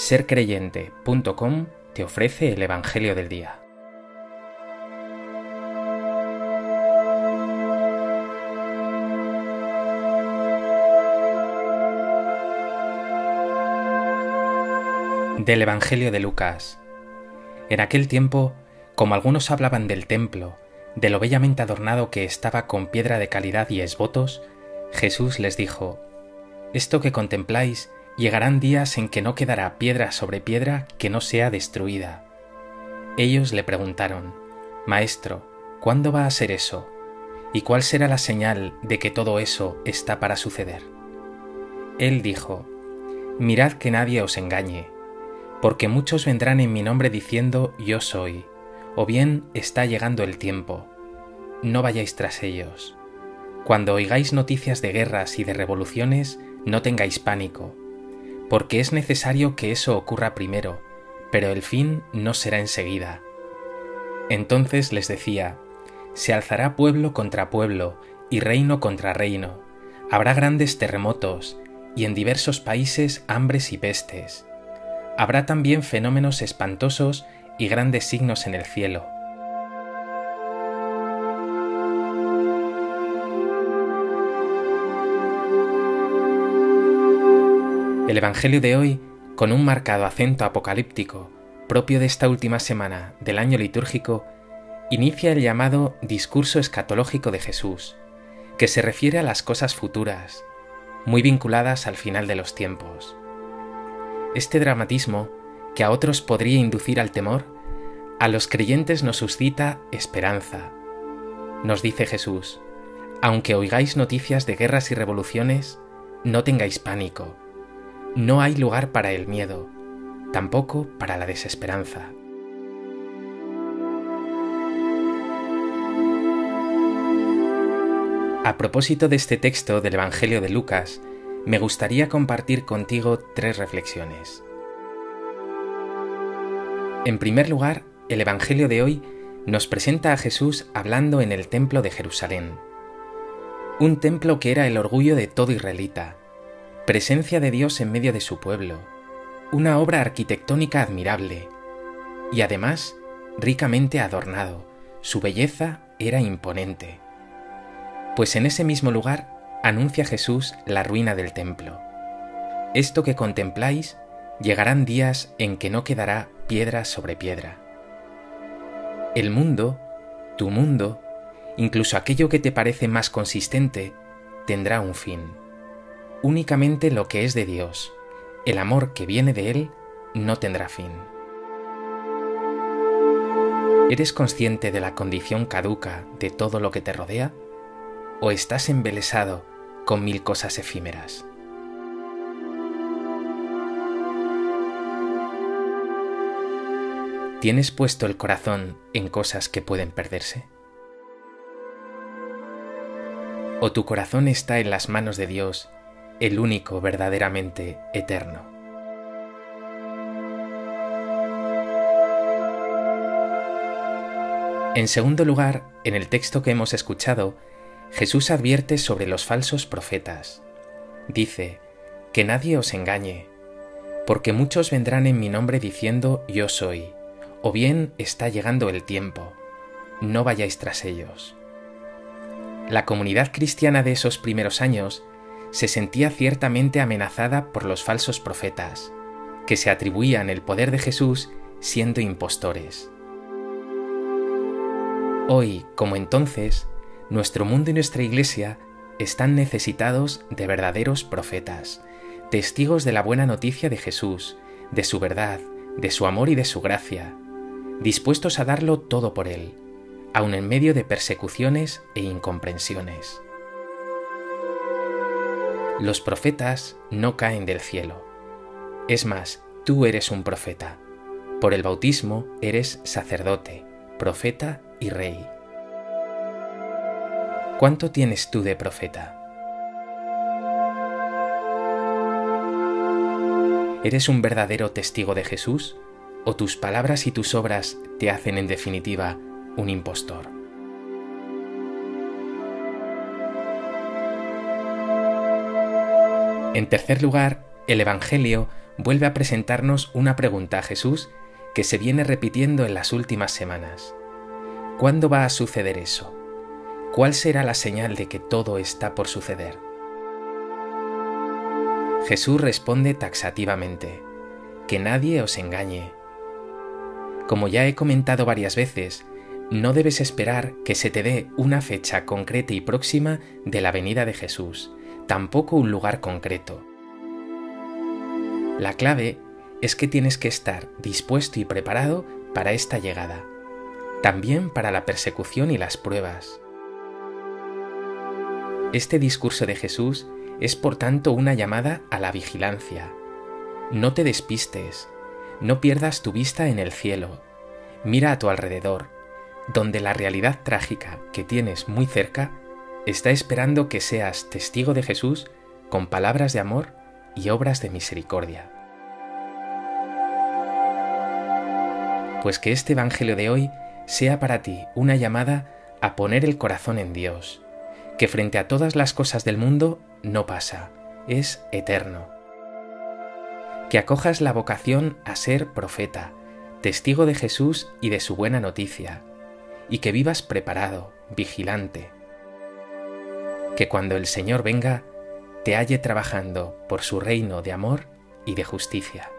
sercreyente.com te ofrece el Evangelio del Día. Del Evangelio de Lucas. En aquel tiempo, como algunos hablaban del templo, de lo bellamente adornado que estaba con piedra de calidad y esbotos, Jesús les dijo, Esto que contempláis, llegarán días en que no quedará piedra sobre piedra que no sea destruida. Ellos le preguntaron, Maestro, ¿cuándo va a ser eso? ¿Y cuál será la señal de que todo eso está para suceder? Él dijo, Mirad que nadie os engañe, porque muchos vendrán en mi nombre diciendo Yo soy, o bien está llegando el tiempo. No vayáis tras ellos. Cuando oigáis noticias de guerras y de revoluciones, no tengáis pánico, porque es necesario que eso ocurra primero, pero el fin no será enseguida. Entonces les decía, se alzará pueblo contra pueblo y reino contra reino, habrá grandes terremotos y en diversos países hambres y pestes. Habrá también fenómenos espantosos y grandes signos en el cielo El Evangelio de hoy, con un marcado acento apocalíptico propio de esta última semana del año litúrgico, inicia el llamado discurso escatológico de Jesús, que se refiere a las cosas futuras, muy vinculadas al final de los tiempos. Este dramatismo, que a otros podría inducir al temor, a los creyentes nos suscita esperanza. Nos dice Jesús, aunque oigáis noticias de guerras y revoluciones, no tengáis pánico no hay lugar para el miedo, tampoco para la desesperanza. A propósito de este texto del Evangelio de Lucas, me gustaría compartir contigo tres reflexiones. En primer lugar, el Evangelio de hoy nos presenta a Jesús hablando en el templo de Jerusalén, un templo que era el orgullo de todo israelita, presencia de Dios en medio de su pueblo, una obra arquitectónica admirable y además ricamente adornado. Su belleza era imponente. Pues en ese mismo lugar anuncia Jesús la ruina del templo. Esto que contempláis, llegarán días en que no quedará piedra sobre piedra. El mundo, tu mundo, incluso aquello que te parece más consistente, tendrá un fin únicamente lo que es de Dios, el amor que viene de Él, no tendrá fin. ¿Eres consciente de la condición caduca de todo lo que te rodea? ¿O estás embelesado con mil cosas efímeras? ¿Tienes puesto el corazón en cosas que pueden perderse? ¿O tu corazón está en las manos de Dios el único verdaderamente eterno. En segundo lugar, en el texto que hemos escuchado, Jesús advierte sobre los falsos profetas. Dice, que nadie os engañe, porque muchos vendrán en mi nombre diciendo yo soy, o bien está llegando el tiempo, no vayáis tras ellos. La comunidad cristiana de esos primeros años se sentía ciertamente amenazada por los falsos profetas, que se atribuían el poder de Jesús siendo impostores. Hoy, como entonces, nuestro mundo y nuestra iglesia están necesitados de verdaderos profetas, testigos de la buena noticia de Jesús, de su verdad, de su amor y de su gracia, dispuestos a darlo todo por Él, aun en medio de persecuciones e incomprensiones. Los profetas no caen del cielo. Es más, tú eres un profeta. Por el bautismo eres sacerdote, profeta y rey. ¿Cuánto tienes tú de profeta? ¿Eres un verdadero testigo de Jesús? ¿O tus palabras y tus obras te hacen en definitiva un impostor? En tercer lugar, el Evangelio vuelve a presentarnos una pregunta a Jesús que se viene repitiendo en las últimas semanas. ¿Cuándo va a suceder eso? ¿Cuál será la señal de que todo está por suceder? Jesús responde taxativamente, que nadie os engañe. Como ya he comentado varias veces, no debes esperar que se te dé una fecha concreta y próxima de la venida de Jesús, tampoco un lugar concreto. La clave es que tienes que estar dispuesto y preparado para esta llegada, también para la persecución y las pruebas. Este discurso de Jesús es por tanto una llamada a la vigilancia. No te despistes, no pierdas tu vista en el cielo, mira a tu alrededor, donde la realidad trágica que tienes muy cerca está esperando que seas testigo de Jesús con palabras de amor y obras de misericordia. Pues que este Evangelio de hoy sea para ti una llamada a poner el corazón en Dios, que frente a todas las cosas del mundo no pasa, es eterno. Que acojas la vocación a ser profeta, testigo de Jesús y de su buena noticia, y que vivas preparado, vigilante. Que cuando el Señor venga, te halle trabajando por su reino de amor y de justicia.